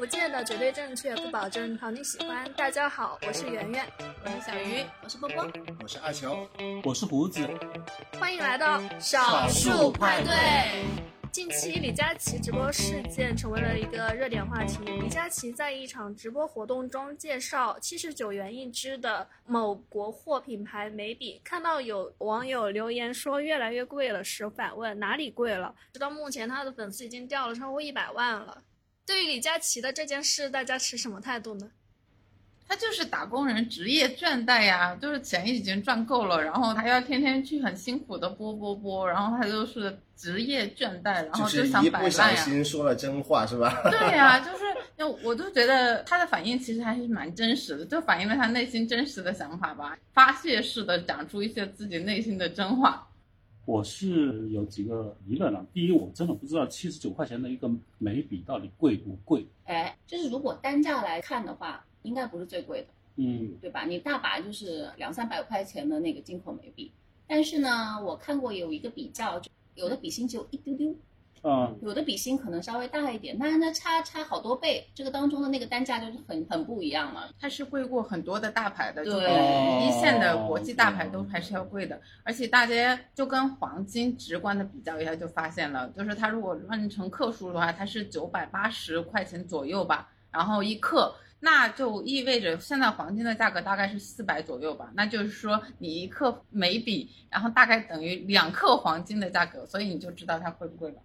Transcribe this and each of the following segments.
不见得绝对正确，不保证讨你喜欢。大家好，我是圆圆，我是小鱼，我是波波，我是阿球，我是胡子。欢迎来到少数派对。近期李佳琦直播事件成为了一个热点话题。李佳琦在一场直播活动中介绍七十九元一支的某国货品牌眉笔，看到有网友留言说越来越贵了时，反问哪里贵了？直到目前，他的粉丝已经掉了超过一百万了。对于李佳琦的这件事，大家持什么态度呢？他就是打工人，职业倦怠呀，就是钱已经赚够了，然后他要天天去很辛苦的播播播，然后他就是职业倦怠，然后就想摆烂呀。一不小心说了真话是吧？对呀，就是，我都觉得他的反应其实还是蛮真实的，就反映了他内心真实的想法吧，发泄式的讲出一些自己内心的真话。我是有几个疑问啊，第一，我真的不知道七十九块钱的一个眉笔到底贵不贵？哎，就是如果单价来看的话。应该不是最贵的，嗯，对吧？你大把就是两三百块钱的那个进口眉笔，但是呢，我看过有一个比较，有的笔芯只有一丢丢，嗯，有的笔芯可能稍微大一点，但是那差差好多倍，这个当中的那个单价就是很很不一样了。它是贵过很多的大牌的，对，一线的国际大牌都还是要贵的。而且大家就跟黄金直观的比较一下，就发现了，就是它如果论成克数的话，它是九百八十块钱左右吧，然后一克。那就意味着现在黄金的价格大概是四百左右吧，那就是说你一克每笔，然后大概等于两克黄金的价格，所以你就知道它贵不贵了。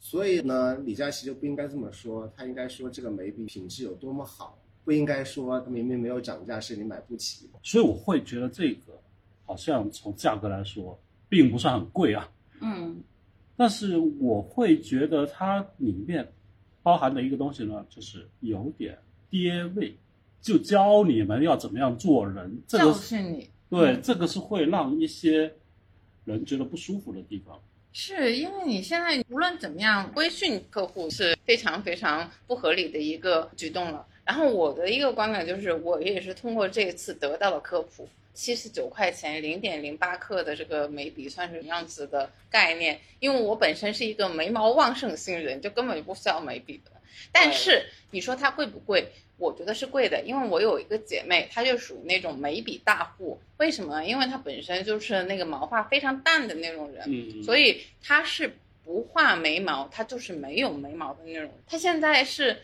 所以呢，李佳琦就不应该这么说，他应该说这个眉笔品质有多么好，不应该说它明明没有涨价是你买不起。所以我会觉得这个好像从价格来说并不算很贵啊，嗯，但是我会觉得它里面包含的一个东西呢，就是有点。爹味，就教你们要怎么样做人，教训你。对，这个是会让一些人觉得不舒服的地方。是因为你现在无论怎么样规训客户是非常非常不合理的一个举动了。然后我的一个观感就是，我也是通过这一次得到了科普，七十九块钱零点零八克的这个眉笔算是什么样子的概念？因为我本身是一个眉毛旺盛型人，就根本就不需要眉笔的。但是你说它贵不贵？我觉得是贵的，因为我有一个姐妹，她就属于那种眉笔大户。为什么？因为她本身就是那个毛发非常淡的那种人，所以她是不画眉毛，她就是没有眉毛的那种。她现在是。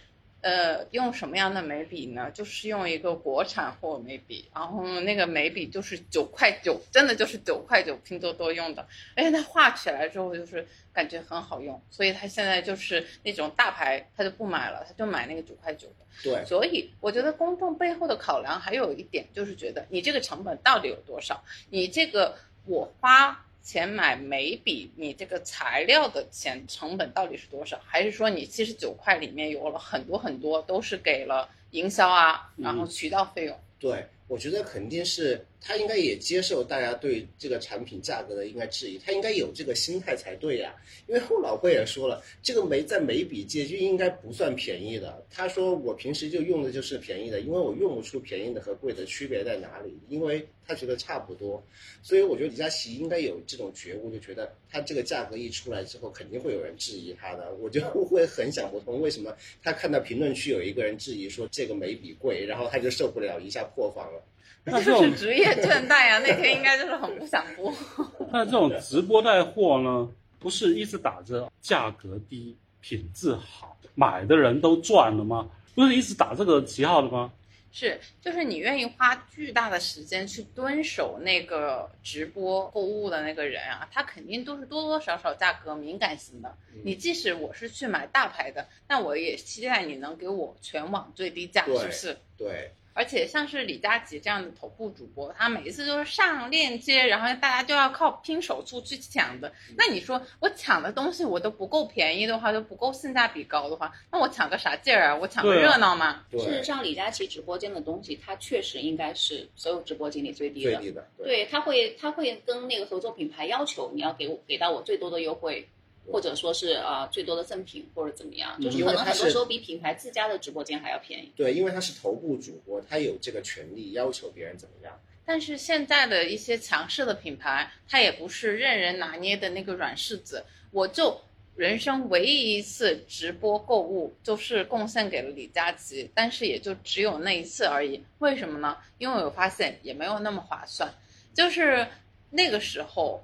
呃，用什么样的眉笔呢？就是用一个国产货眉笔，然后那个眉笔就是九块九，真的就是九块九，拼多多用的。而且它画起来之后就是感觉很好用，所以他现在就是那种大牌他就不买了，他就买那个九块九的。对，所以我觉得公众背后的考量还有一点就是觉得你这个成本到底有多少？你这个我花。钱买眉笔，你这个材料的钱成本到底是多少？还是说你七十九块里面有了很多很多都是给了营销啊，然后渠道费用？对，我觉得肯定是。他应该也接受大家对这个产品价格的应该质疑，他应该有这个心态才对呀。因为后老贵也说了，这个眉在眉笔界就应该不算便宜的。他说我平时就用的就是便宜的，因为我用不出便宜的和贵的区别在哪里，因为他觉得差不多。所以我觉得李佳琦应该有这种觉悟，就觉得他这个价格一出来之后，肯定会有人质疑他的。我就会很想不通，为什么他看到评论区有一个人质疑说这个眉笔贵，然后他就受不了，一下破防了。那就是职业倦怠啊！那天应该就是很不想播。那这种直播带货呢，不是一直打着价格低、品质好，买的人都赚了吗？不是一直打这个旗号的吗？是，就是你愿意花巨大的时间去蹲守那个直播购物的那个人啊，他肯定都是多多少少价格敏感型的。你即使我是去买大牌的，那我也期待你能给我全网最低价，是不是？对。而且像是李佳琦这样的头部主播，他每一次都是上链接，然后大家就要靠拼手速去抢的。那你说我抢的东西我都不够便宜的话，都不够性价比高的话，那我抢个啥劲儿啊？我抢个热闹吗？事实上，李佳琦直播间的东西，它确实应该是所有直播间里最低的。最低的。对，他会他会跟那个合作品牌要求你要给我给到我最多的优惠。或者说是啊，最多的赠品或者怎么样，就是可能很多时候比品牌自家的直播间还要便宜。对，因为他是头部主播，他有这个权利要求别人怎么样。但是现在的一些强势的品牌，它也不是任人拿捏的那个软柿子。我就人生唯一一次直播购物，就是贡献给了李佳琦，但是也就只有那一次而已。为什么呢？因为我发现也没有那么划算，就是那个时候，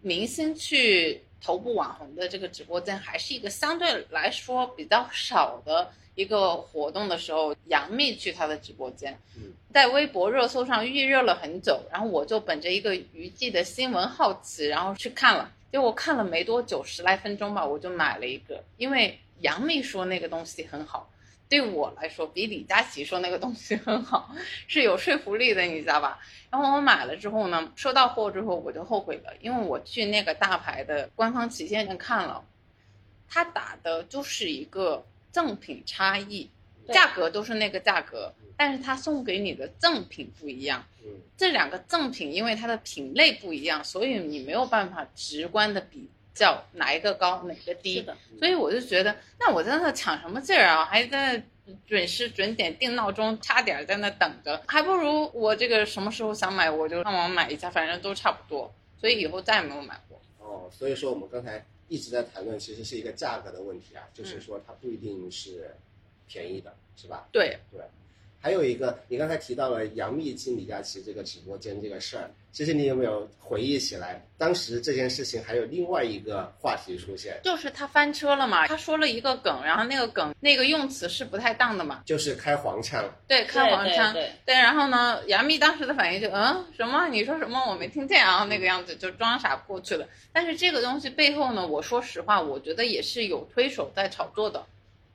明星去头部网红的这个直播间，还是一个相对来说比较少的一个活动的时候，杨幂去她的直播间，在微博热搜上预热了很久，然后我就本着一个娱记的新闻好奇，然后去看了。结果看了没多久，十来分钟吧，我就买了一个，因为杨幂说那个东西很好，对我来说比李佳琦说那个东西很好，是有说服力的，你知道吧？然后我买了之后呢，收到货之后我就后悔了，因为我去那个大牌的官方旗舰店看了，他打的就是一个赠品差异，价格都是那个价格，但是他送给你的赠品不一样。这两个赠品因为它的品类不一样，所以你没有办法直观的比较哪一个高哪个低。所以我就觉得，那我在那抢什么劲儿啊？还在准时准点定闹钟，差点在那等着，还不如我这个什么时候想买我就上网买一下，反正都差不多。所以以后再也没有买过。哦，所以说我们刚才一直在谈论，其实是一个价格的问题啊，就是说它不一定是便宜的，是吧？对对。还有一个，你刚才提到了杨幂进李佳琦这个直播间这个事儿，其实你有没有回忆起来，当时这件事情还有另外一个话题出现，就是他翻车了嘛？他说了一个梗，然后那个梗那个用词是不太当的嘛？就是开黄腔。对，开黄腔。对对。然后呢，杨幂当时的反应就嗯什么？你说什么？我没听见啊，那个样子就装傻过去了。但是这个东西背后呢，我说实话，我觉得也是有推手在炒作的，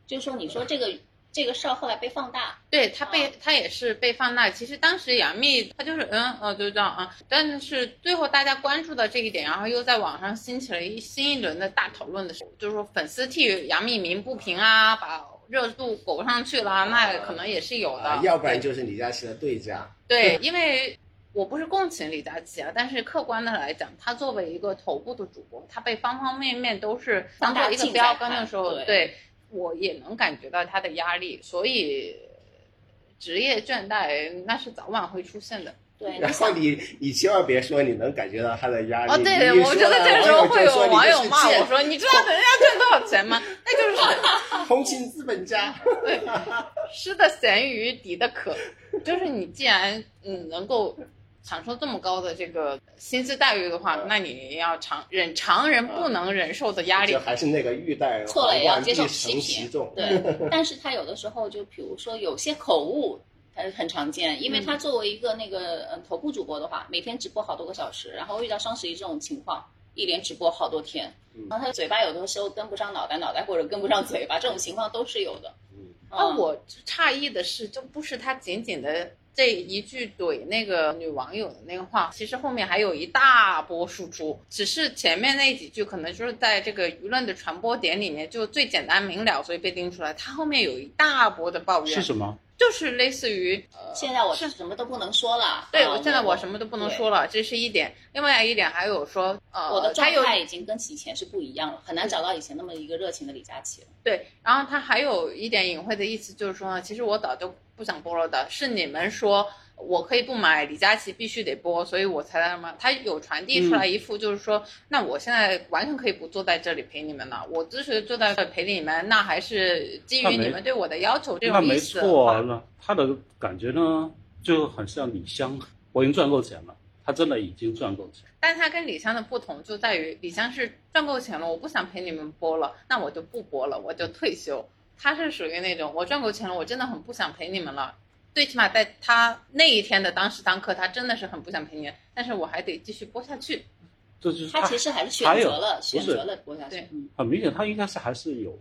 就是说你说这个。这个事儿后来被放大，对他被他也是被放大。其实当时杨幂她就是嗯哦就这样啊，但是最后大家关注到这一点，然后又在网上兴起了一新一轮的大讨论的时候，就是说粉丝替杨幂鸣不平啊，把热度拱上去了，那可能也是有的。要不然就是李佳琦的对家。对，因为我不是共情李佳琦啊，但是客观的来讲，他作为一个头部的主播，他被方方面面都是当做一个标杆的时候，对。我也能感觉到他的压力，所以职业倦怠那是早晚会出现的。对，然后你你千万别说你能感觉到他的压力。哦，对，我觉得这个时候会有网友骂我说：“你知道人家赚多少钱吗？”那就是 同情资本家。对，失的咸鱼，抵的渴，就是你既然嗯能够。享受这么高的这个薪资待遇的话，那你要常忍常人不能忍受的压力。还是那个玉带错了也要接受批评。对，但是他有的时候就比如说有些口误，他很常见，因为他作为一个那个呃头部主播的话，每天直播好多个小时，然后遇到双十一这种情况，一连直播好多天，然后他嘴巴有的时候跟不上脑袋，脑袋或者跟不上嘴巴，这种情况都是有的。啊，我诧异的是，就不是他仅仅的。这一句怼那个女网友的那个话，其实后面还有一大波输出，只是前面那几句可能就是在这个舆论的传播点里面就最简单明了，所以被盯出来。他后面有一大波的抱怨，是什么？就是类似于，现在我是什么都不能说了。对，我现在我什么都不能说了，这是一点。另外一点还有说，呃，我的状态已经跟以前是不一样了，很难找到以前那么一个热情的李佳琦了。对，然后他还有一点隐晦的意思，就是说呢，其实我早就不想播了的，是你们说。我可以不买，李佳琦必须得播，所以我才什么。他有传递出来一副就是说，那我现在完全可以不坐在这里陪你们了。我之所以坐在这陪你们，那还是基于你们对我的要求。这种意思。那没错，那他的感觉呢，就很像李湘。我已经赚够钱了，他真的已经赚够钱。但他跟李湘的不同就在于，李湘是赚够钱了，我不想陪你们播了，那我就不播了，我就退休。他是属于那种，我赚够钱了，我真的很不想陪你们了。最起码在他那一天的当时当刻，他真的是很不想陪你，但是我还得继续播下去。这就是他其实还是选择了选择了播下去。很明显，他应该是还是有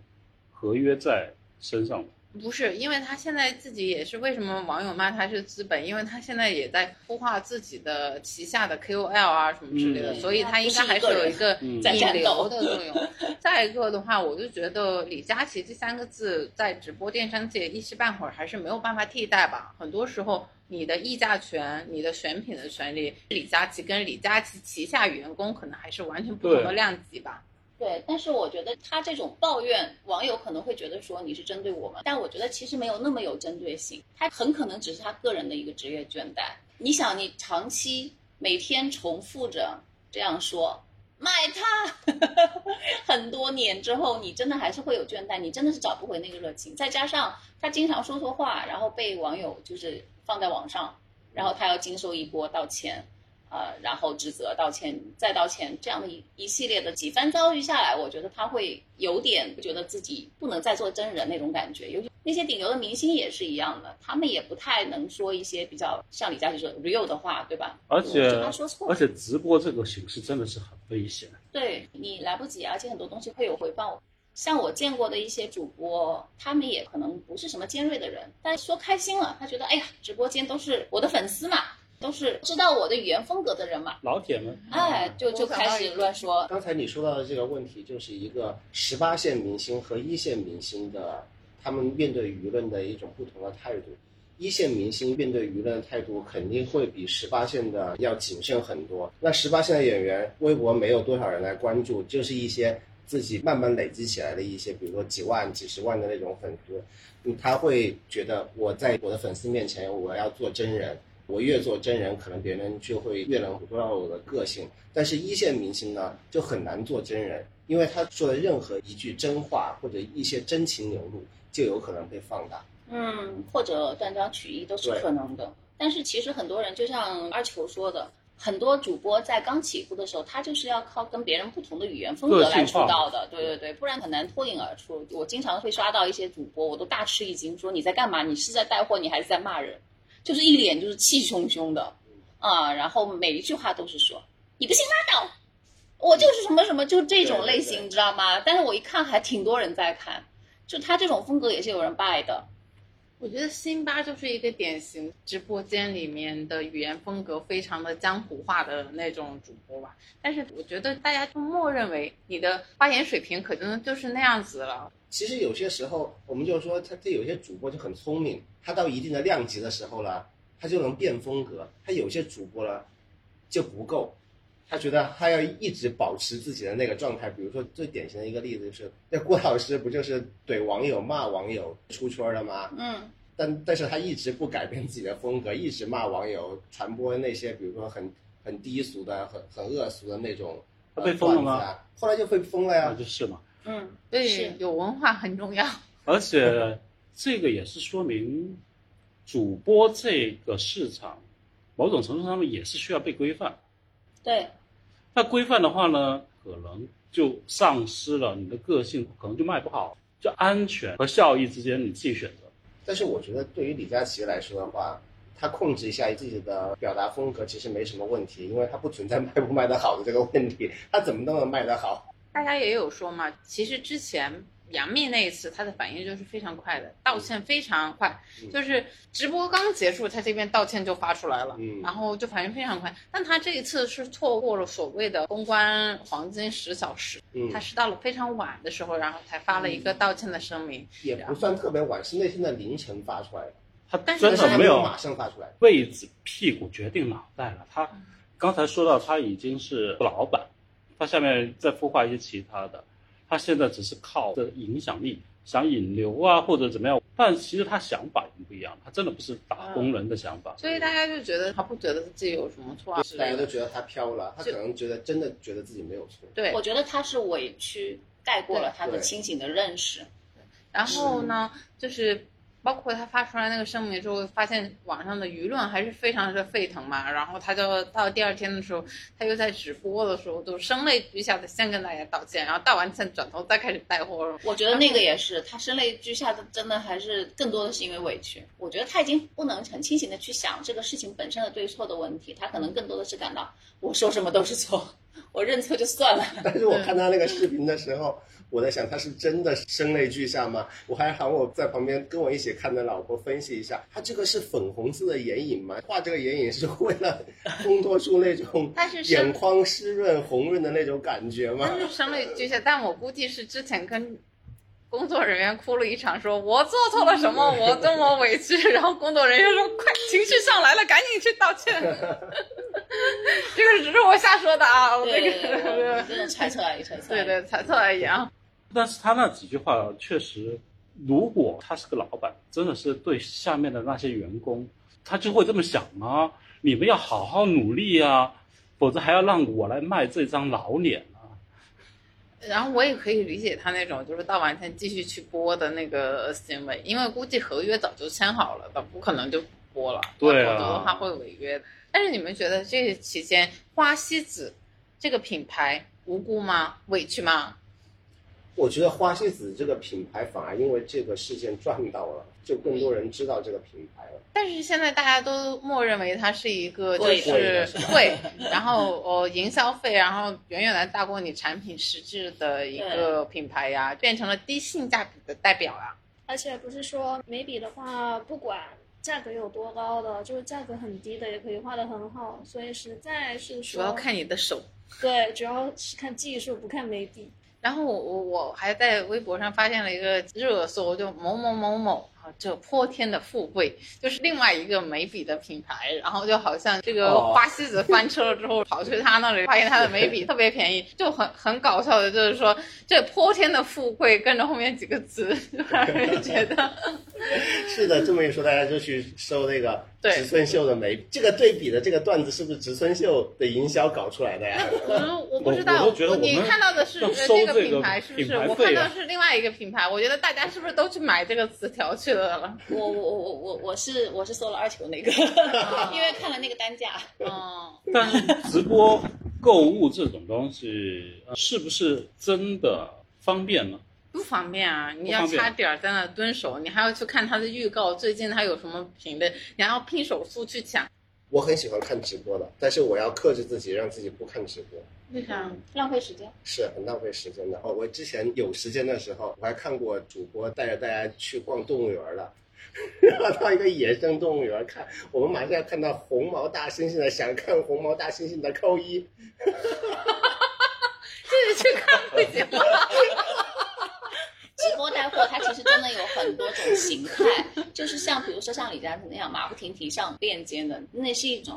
合约在身上的。不是，因为他现在自己也是为什么网友骂他是资本，因为他现在也在孵化自己的旗下的 KOL 啊什么之类的，所以他应该还是有一个引流的作用。再一个的话，我就觉得李佳琦这三个字在直播电商界一时半会儿还是没有办法替代吧。很多时候，你的议价权、你的选品的权利，李佳琦跟李佳琦旗下员工可能还是完全不同的量级吧。对，但是我觉得他这种抱怨，网友可能会觉得说你是针对我们，但我觉得其实没有那么有针对性，他很可能只是他个人的一个职业倦怠。你想，你长期每天重复着这样说，买它。很多年之后，你真的还是会有倦怠，你真的是找不回那个热情。再加上他经常说错话，然后被网友就是放在网上，然后他要经受一波道歉。呃，然后指责、道歉、再道歉，这样的一一系列的几番遭遇下来，我觉得他会有点觉得自己不能再做真人那种感觉。尤其那些顶流的明星也是一样的，他们也不太能说一些比较像李佳琦说 real 的话，对吧？而且说错而且直播这个形式真的是很危险。对你来不及，而且很多东西会有回报。像我见过的一些主播，他们也可能不是什么尖锐的人，但是说开心了，他觉得哎呀，直播间都是我的粉丝嘛。都是知道我的语言风格的人嘛，老铁们，哎，就就开始乱说。刚才你说到的这个问题，就是一个十八线明星和一线明星的他们面对舆论的一种不同的态度。一线明星面对舆论的态度肯定会比十八线的要谨慎很多。那十八线的演员，微博没有多少人来关注，就是一些自己慢慢累积起来的一些，比如说几万、几十万的那种粉丝，他会觉得我在我的粉丝面前我要做真人。我越做真人，可能别人就会越能捕捉到我的个性。但是一线明星呢，就很难做真人，因为他说的任何一句真话或者一些真情流露，就有可能被放大。嗯，或者断章取义都是可能的。但是其实很多人，就像二球说的，很多主播在刚起步的时候，他就是要靠跟别人不同的语言风格来出道的。对对对，不然很难脱颖而出。我经常会刷到一些主播，我都大吃一惊，说你在干嘛？你是在带货，你还是在骂人？就是一脸就是气汹汹的，啊，然后每一句话都是说你不信拉倒，我就是什么什么，就这种类型，你知道吗？但是我一看还挺多人在看，就他这种风格也是有人拜的。我觉得辛巴就是一个典型直播间里面的语言风格非常的江湖化的那种主播吧。但是我觉得大家就默认为你的发言水平可能就是那样子了。其实有些时候，我们就说他这有些主播就很聪明，他到一定的量级的时候了，他就能变风格。他有些主播呢就不够，他觉得他要一直保持自己的那个状态。比如说最典型的一个例子就是，那郭老师不就是怼网友、骂网友出圈了吗？嗯。但但是他一直不改变自己的风格，一直骂网友，传播那些比如说很很低俗的、很很恶俗的那种。他被封了吗？后来就被封了呀。就是嘛。嗯，对，有文化很重要。而且这个也是说明，主播这个市场，某种程度上面也是需要被规范。对。那规范的话呢，可能就丧失了你的个性，可能就卖不好。就安全和效益之间，你自己选择。但是我觉得，对于李佳琦来说的话，他控制一下自己的表达风格，其实没什么问题，因为他不存在卖不卖得好的这个问题，他怎么都能卖得好。大家也有说嘛，其实之前。杨幂那一次，她的反应就是非常快的，道歉非常快，就是直播刚结束，她这边道歉就发出来了，然后就反应非常快。但她这一次是错过了所谓的公关黄金十小时，她是到了非常晚的时候，然后才发了一个道歉的声明，也不算特别晚，是那天的凌晨发出来的。他真的没有马上发出来，位置屁股决定脑袋了。他刚才说到他已经是老板，他下面再孵化一些其他的。他现在只是靠的影响力想引流啊，或者怎么样，但其实他想法已经不一样，他真的不是打工人的想法。所以大家就觉得他不觉得自己有什么错啊？大家都觉得他飘了，他可能觉得真的觉得自己没有错。对，我觉得他是委屈盖过了他的清醒的认识。然后呢，就是。包括他发出来那个声明之后，发现网上的舆论还是非常的沸腾嘛。然后他就到第二天的时候，他又在直播的时候都声泪俱下的先跟大家道歉，然后道完歉转头再开始带货。我觉得那个也是，他声泪俱下的，真的还是更多的是因为委屈。我觉得他已经不能很清醒的去想这个事情本身的对错的问题，他可能更多的是感到我说什么都是错，我认错就算了。但是我看他那个视频的时候。我在想，他是真的声泪俱下吗？我还喊我在旁边跟我一起看的老婆分析一下，他这个是粉红色的眼影吗？画这个眼影是为了烘托出那种 眼眶湿润、红润的那种感觉吗？他是声泪俱下，但我估计是之前跟工作人员哭了一场，说我做错了什么，我这么委屈，然后工作人员说快，情绪上来了，赶紧去道歉。这个只是我瞎说的啊，我这个这种猜测而已，猜测。对对，猜测而已啊。但是他那几句话确实，如果他是个老板，真的是对下面的那些员工，他就会这么想吗？你们要好好努力啊，否则还要让我来卖这张老脸呢？然后我也可以理解他那种就是到晚天继续去播的那个行为，因为估计合约早就签好了的，不可能就不播了，对啊否则的话会违约的。但是你们觉得这期间花西子这个品牌无辜吗？委屈吗？我觉得花西子这个品牌反而因为这个事件赚到了，就更多人知道这个品牌了。但是现在大家都默认为它是一个就是贵，然后呃营销费，然后远远的大过你产品实质的一个品牌呀，变成了低性价比的代表啊。而且不是说眉笔的话，不管价格有多高的，就是价格很低的也可以画得很好，所以实在是说，主要看你的手。对，主要是看技术，不看眉笔。然后我我我还在微博上发现了一个热搜，就某某某某啊，这泼天的富贵，就是另外一个眉笔的品牌，然后就好像这个哦花西子翻车了之后，跑去他那里发现他的眉笔特别便宜，就很很搞笑的，就是说这泼天的富贵跟着后面几个字，就让人觉得 是的，这么一说，大家就去搜那个对植村秀的眉，这个对比的这个段子是不是植村秀的营销搞出来的呀？我我不知道，我都觉得我你看到的是这个收这个品牌是不是？我看到是另外一个品牌，我觉得大家是不是都去买这个词条去了了？我我我我我我是我是搜了二球那个，因为看了那个单价。嗯。但是直播购物这种东西，呃是不是真的方便呢？不方便啊！你要掐点儿在那蹲守，你还要去看他的预告，最近他有什么评论，你还要拼手速去抢。我很喜欢看直播的，但是我要克制自己，让自己不看直播，为啥？浪费时间。是很浪费时间的。哦，我之前有时间的时候，我还看过主播带着大家去逛动物园了。然后到一个野生动物园看，我们马上要看到红毛大猩猩了，想看红毛大猩猩的扣一。这是去看不行吗？直播带货它其实真的有很多种形态，就是像比如说像李佳琦那样马不停蹄上链接的，那是一种；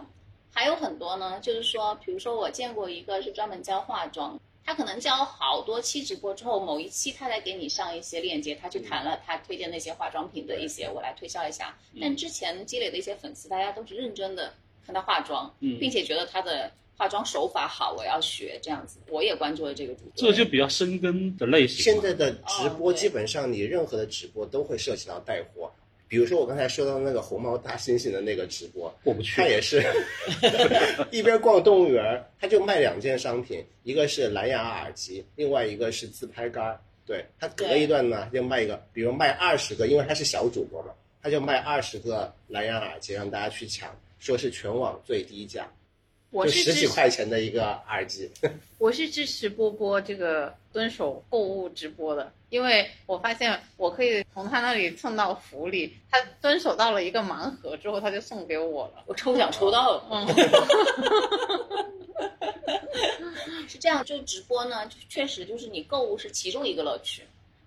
还有很多呢，就是说，比如说我见过一个是专门教化妆，他可能教好多期直播之后，某一期他再给你上一些链接，他去谈了他推荐那些化妆品的一些，我来推销一下。但之前积累的一些粉丝，大家都是认真的看他化妆，嗯并且觉得他的化妆手法好，我要学这样子。我也关注了这个主播，这就比较深耕的类型嘛。现在的直播哦基本上你任何的直播都会涉及到带货，比如说我刚才说到那个红毛大猩猩的那个直播，过不去他也是 一边逛动物园，他就卖两件商品，一个是蓝牙耳机，另外一个是自拍杆。对他隔一段呢，就卖一个，比如卖二十个，因为他是小主播嘛，他就卖二十个蓝牙耳机让大家去抢，说是全网最低价，我就是十几，块钱的一个耳机。我是支持波波这个蹲守购物直播的，因为我发现我可以从他那里蹭到福利。他蹲守到了一个盲盒之后，他就送给我了。我抽奖抽到了。嗯，是这样，就直播呢，就确实就是你购物是其中一个乐趣，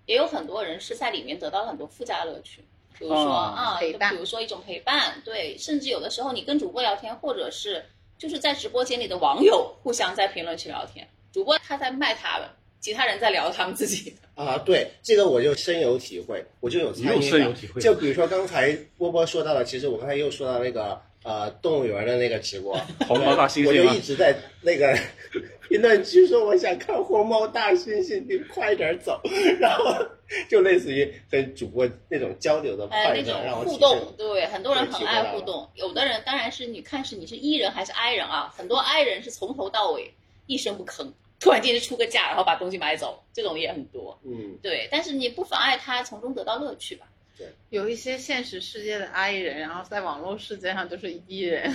也有很多人是在里面得到了很多附加乐趣，比如说、哦啊，陪伴就比如说一种陪伴，对，甚至有的时候你跟主播聊天，或者是就是在直播间里的网友互相在评论区聊天，主播他在卖他的，其他人在聊他们自己的，啊，对这个我就深有体会，我就有参与感。深有体会就比如说刚才波波说到了，其实我刚才又说到那个呃动物园的那个直播，红毛大猩猩我就一直在那个 评论区说我想看红毛大猩猩，你快点走，然后就类似于跟主播那种交流的呃，快乐，那种互动，对，很多人很爱互动，有的人当然是你看是你是 E 人还是 I 人啊，很多 I 人是从头到尾一声不吭，突然间就出个价，然后把东西买走，这种也很多。嗯，对，但是你不妨碍他从中得到乐趣吧。有一些现实世界的 I 人，然后在网络世界上就是 E 人。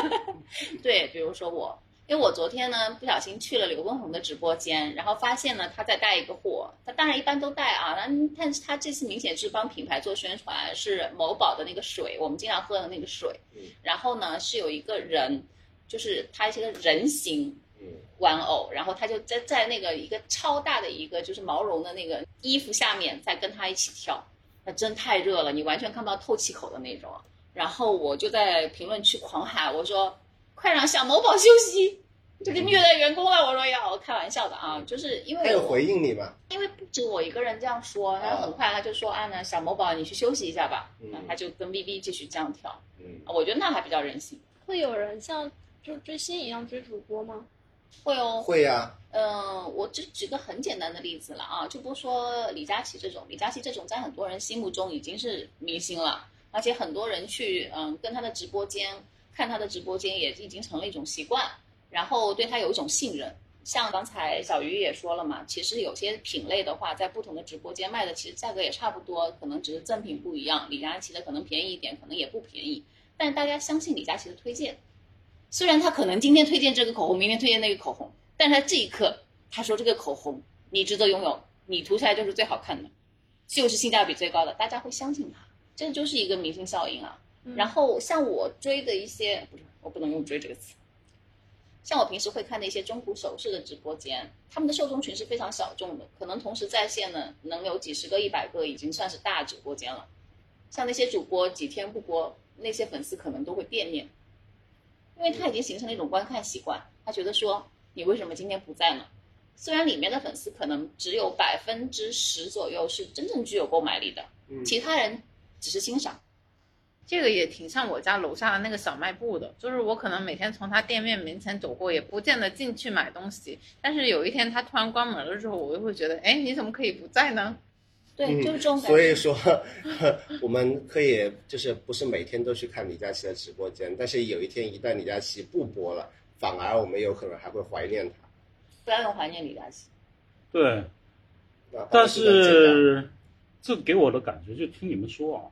对，比如说我，因为我昨天呢不小心去了刘畊宏的直播间，然后发现呢他在带一个货，他当然一般都带啊，但但是他这次明显是帮品牌做宣传，是某宝的那个水，我们经常喝的那个水。嗯，然后呢是有一个人，就是他一个人形。嗯。玩偶，然后他就在在那个一个超大的一个就是毛绒的那个衣服下面，在跟他一起跳，那真太热了，你完全看不到透气口的那种。然后我就在评论区狂喊，我说：“快让小某宝休息，这个虐待员工了！”我说要开玩笑的啊，就是因为我他有回应你嘛？因为不止我一个人这样说，然后很快他就说：“啊，那小某宝你去休息一下吧。”嗯那他就跟 VV 继续这样跳，嗯，我觉得那还比较人性。会有人像就追星一样追主播吗？会哦，会呀、嗯，我只举个很简单的例子了啊，就不说李佳琦这种，李佳琦这种在很多人心目中已经是明星了，而且很多人去嗯跟他的直播间看他的直播间也已经成了一种习惯，然后对他有一种信任。像刚才小鱼也说了嘛，其实有些品类的话，在不同的直播间卖的其实价格也差不多，可能只是赠品不一样。李佳琦的可能便宜一点，可能也不便宜，但大家相信李佳琦的推荐。虽然他可能今天推荐这个口红，明天推荐那个口红，但是他这一刻他说这个口红你值得拥有，你涂下来就是最好看的，就是性价比最高的，大家会相信他，这就是一个明星效应啊。然后像我追的一些，不是我不能用追这个词，像我平时会看的一些中古首饰的直播间，他们的受众群是非常小众的，可能同时在线呢能有几十个、一百个，已经算是大直播间了。像那些主播几天不播，那些粉丝可能都会变面，因为他已经形成了一种观看习惯，他觉得说你为什么今天不在呢？虽然里面的粉丝可能只有百分之十左右是真正具有购买力的，嗯其他人只是欣赏。这个也挺像我家楼下的那个小卖部的，就是我可能每天从他店面门前走过，也不见得进去买东西。但是有一天他突然关门了之后，我就会觉得，哎，你怎么可以不在呢？对，嗯就是这种感觉。所以说，我们可以就是不是每天都去看李佳琦的直播间，但是有一天一旦李佳琦不播了，反而我们有可能还会怀念他。不要用怀念李佳琦。对，但是这给我的感觉，就听你们说啊，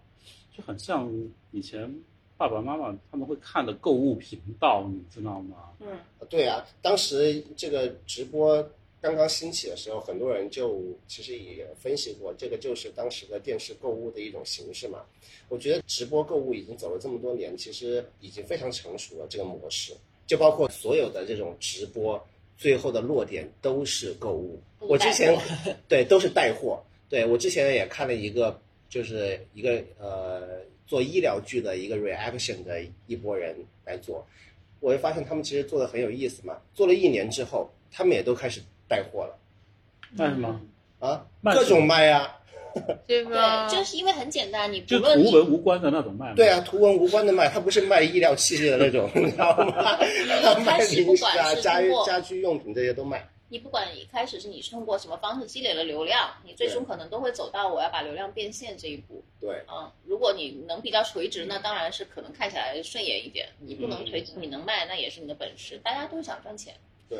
就很像以前爸爸妈妈他们会看的购物频道，你知道吗？嗯，对啊，当时这个直播刚刚兴起的时候，很多人就其实也分析过，这个就是当时的电视购物的一种形式嘛。我觉得直播购物已经走了这么多年，其实已经非常成熟了这个模式，就包括所有的这种直播，最后的落点都是购物。我之前 对都是带货，对我之前也看了一个，就是一个呃做医疗剧的一个 reaction 的一波人来做，我就发现他们其实做的很有意思嘛。做了一年之后，他们也都开始带货了卖什么？啊，各种卖啊，这个对，就是因为很简单，你不就论图文无关的那种卖？对啊，图文无关的卖，它不是卖医疗器械的那种，你知道吗？开始零食啊、不管是家居用品这些都卖。你不管一开始是你通过什么方式积累了流量，你最终可能都会走到我要把流量变现这一步。对，嗯，如果你能比较垂直，那当然是可能看起来顺眼一点；你不能垂直，你能卖，那也是你的本事。大家都想赚钱。对。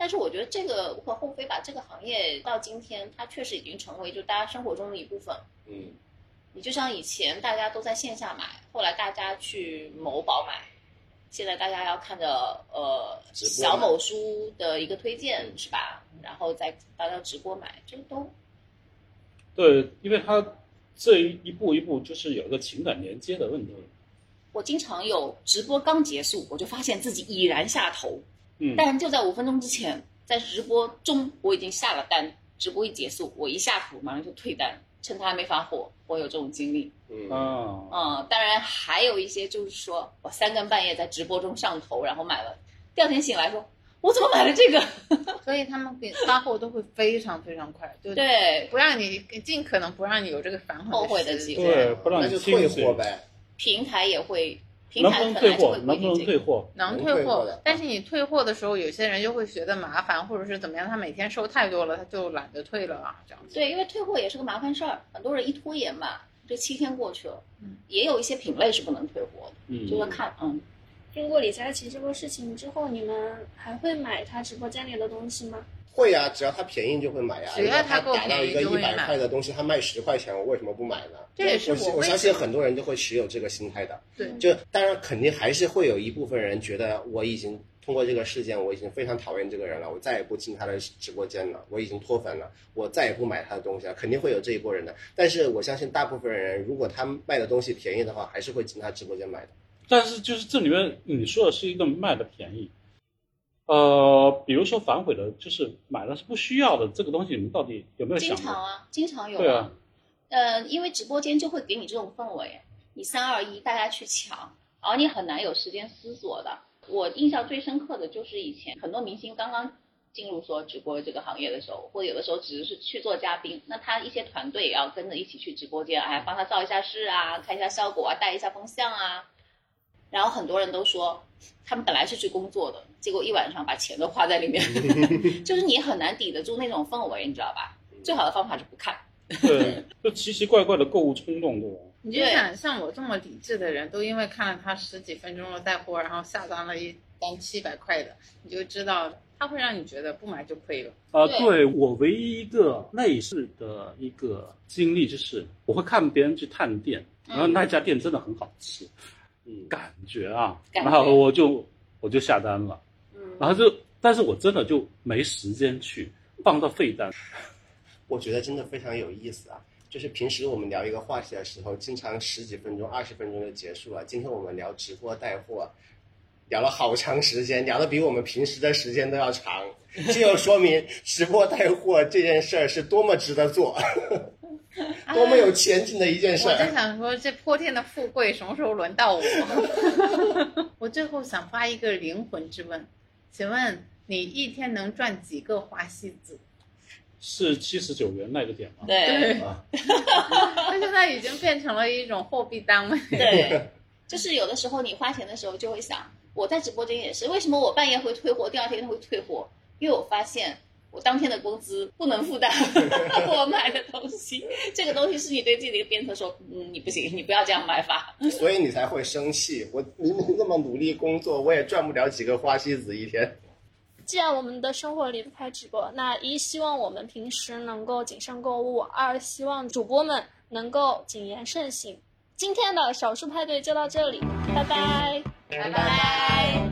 但是我觉得这个无可厚非吧，这个行业到今天，它确实已经成为就大家生活中的一部分。嗯，你就像以前大家都在线下买，后来大家去某宝买，现在大家要看着呃小某书的一个推荐是吧？然后再大家直播买，这都对，因为它这一步一步就是有一个情感连接的问题。我经常有直播刚结束，我就发现自己已然下头，嗯，但就在五分钟之前，在直播中我已经下了单，直播一结束，我一下图马上就退单，趁他还没发货，我有这种经历。嗯，啊，嗯，当然还有一些就是说我三更半夜在直播中上头，然后买了，第二天醒来说，我怎么买了这个？所以他们给发货都会非常非常快，就对，不让你尽可能不让你有这个反悔后悔的机会对，不让你退货呗。平台也会，平能不台能退货本来就会？能不能规定这个。退货？能能退货退货的，但是你退货的时候，有些人就会觉得麻烦，或者是怎么样，他每天收太多了，他就懒得退了啊，这样子。对，因为退货也是个麻烦事儿，很多人一拖延嘛，这七天过去了，嗯，也有一些品类是不能退货的，嗯，就要看，嗯，经过李佳琦这个事情之后，你们还会买他直播间里的东西吗？会呀、只要它便宜就会买呀、只要它如果它打到一个一百块的东西，它卖十块钱，我为什么不买呢？这也是我我为相信很多人都会持有这个心态的。对就当然肯定还是会有一部分人觉得我已经通过这个事件，我已经非常讨厌这个人了，我再也不进他的直播间了，我已经脱粉了，我再也不买他的东西了，肯定会有这一波人的。但是我相信大部分人，如果他卖的东西便宜的话，还是会进他直播间买的。但是就是这里面你说的是一个卖的便宜，呃，比如说反悔的，就是买了是不需要的这个东西，你们到底有没有经想经？常啊，经常有对啊，呃，因为直播间就会给你这种氛围，你三二一，大家去抢，而你很难有时间思索的。我印象最深刻的就是以前很多明星刚刚进入说直播这个行业的时候，或者有的时候只是去做嘉宾，那他一些团队也要跟着一起去直播间，哎，帮他造一下势啊，看一下效果啊，带一下风向啊。然后很多人都说，他们本来是去工作的，结果一晚上把钱都花在里面，就是你很难抵得住那种氛围，你知道吧？最好的方法是不看。对，就奇奇怪怪的购物冲动，对吧？你就想，像我这么理智的人，都因为看了他十几分钟的带货，然后下单了一单七百块的，你就知道他会让你觉得不买就亏了。啊、对对我唯一一个类似的一个经历就是，我会看别人去探店，然后那家店真的很好吃，嗯，感觉啊，觉。然后我就我就下单了，嗯，然后就，但是我真的就没时间去放到废单，我觉得真的非常有意思啊。就是平时我们聊一个话题的时候，经常十几分钟、二十分钟就结束了。今天我们聊直播带货，聊了好长时间，聊的比我们平时的时间都要长，这就说明直播带货这件事儿是多么值得做，多么有前景的一件事我在。想说，这泼天的富贵什么时候轮到我？我最后想发一个灵魂之问，请问你一天能赚几个花西子？是七十九元那个点吗？对啊 它现在已经变成了一种货币单位。对，就是有的时候你花钱的时候就会想，我在直播间也是，为什么我半夜会退货，第二天会退货？因为我发现我当天的工资不能负担 我买的东西，这个东西是你对自己的一个鞭策，说，嗯，你不行，你不要这样买法。所以你才会生气。我明明那么努力工作，我也赚不了几个花西子一天。既然我们的生活离不开直播，那一希望我们平时能够谨慎购物，二希望主播们能够谨言慎行。今天的少数派对就到这里，拜拜。拜拜。